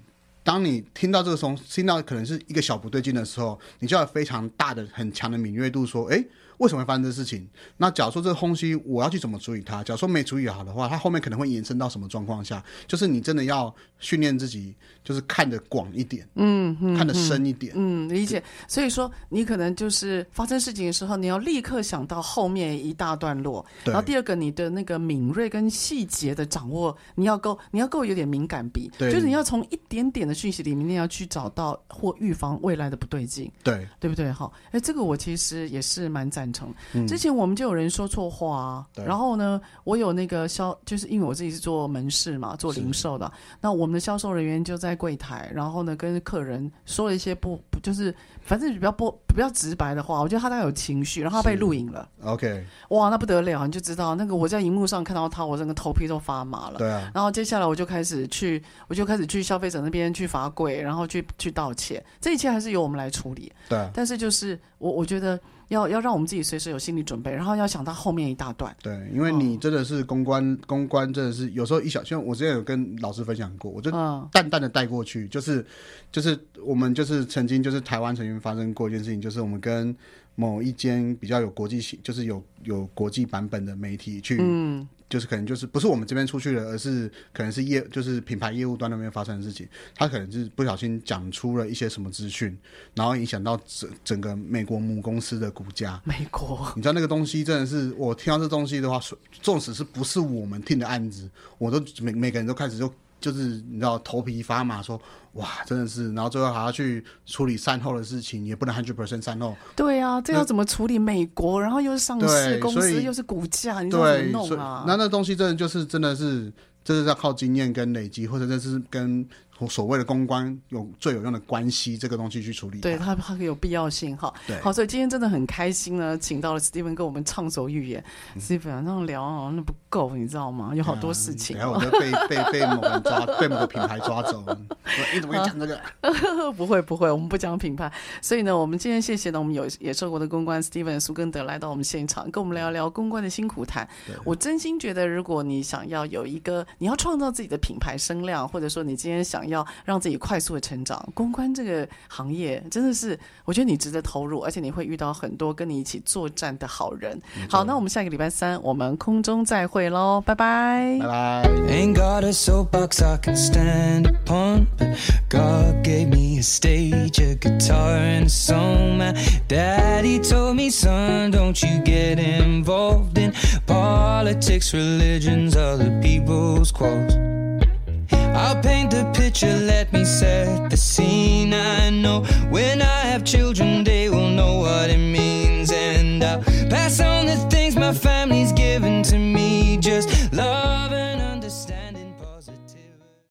当你听到这个从听到可能是一个小不对劲的时候，你就要非常大的很强的敏锐度，说，哎。为什么会发生这事情？那假如说这个东西我要去怎么处理它？假如说没处理好的话，它后面可能会延伸到什么状况下？就是你真的要训练自己，就是看得广一点，嗯，嗯看得深一点，嗯，理解。所以说，你可能就是发生事情的时候，你要立刻想到后面一大段落。然后第二个，你的那个敏锐跟细节的掌握，你要够，你要够有点敏感比，对就是你要从一点点的讯息里面，你要去找到或预防未来的不对劲，对，对不对？好，哎，这个我其实也是蛮赞。成。嗯、之前我们就有人说错话啊，然后呢，我有那个销，就是因为我自己是做门市嘛，做零售的，那我们的销售人员就在柜台，然后呢跟客人说了一些不不就是反正比较不比较直白的话，我觉得他大概有情绪，然后他被录影了。OK，哇，那不得了，你就知道那个我在荧幕上看到他，我整个头皮都发麻了。对啊，然后接下来我就开始去，我就开始去消费者那边去罚跪，然后去去道歉，这一切还是由我们来处理。对，但是就是我我觉得要要让我们自己随时有心理准备，然后要想到后面一大段。对，因为你真的是公关，哦、公关真的是有时候一小，像我之前有跟老师分享过，我就淡淡的带过去，就是就是我们就是曾经就是台湾曾经发生过一件事情，就是我们跟某一间比较有国际性，就是有有国际版本的媒体去。嗯就是可能就是不是我们这边出去的，而是可能是业就是品牌业务端那边发生的事情，他可能是不小心讲出了一些什么资讯，然后影响到整整个美国母公司的股价。美国，你知道那个东西真的是我听到这东西的话，纵使是不是我们听的案子，我都每每个人都开始就。就是你知道头皮发麻，说哇，真的是，然后最后还要去处理善后的事情，也不能 hundred percent 善后。对啊，这要怎么处理？美国，然后又是上市公司，又是股价，你怎么弄啊？那那东西真的就是真的是，这是要靠经验跟累积，或者这是跟。所谓的公关有最有用的关系，这个东西去处理，对它它有必要性哈。对，好，所以今天真的很开心呢，请到了 Steven 跟我们畅所欲言。嗯、Steven 那样聊啊，那不够，你知道吗？有好多事情。然后、啊、我就被被被某人抓，被某个品牌抓走。你怎么会讲这个？啊、不会不会，我们不讲品牌。所以呢，我们今天谢谢呢，我们有野兽国的公关 Steven 苏根德来到我们现场，跟我们聊聊公关的辛苦谈。我真心觉得，如果你想要有一个，你要创造自己的品牌声量，或者说你今天想要让自己快速的成长，公关这个行业真的是，我觉得你值得投入，而且你会遇到很多跟你一起作战的好人。好，那我们下个礼拜三我们空中再会喽，拜拜，拜拜。I'll paint the picture, let me set the scene. I know when I have children.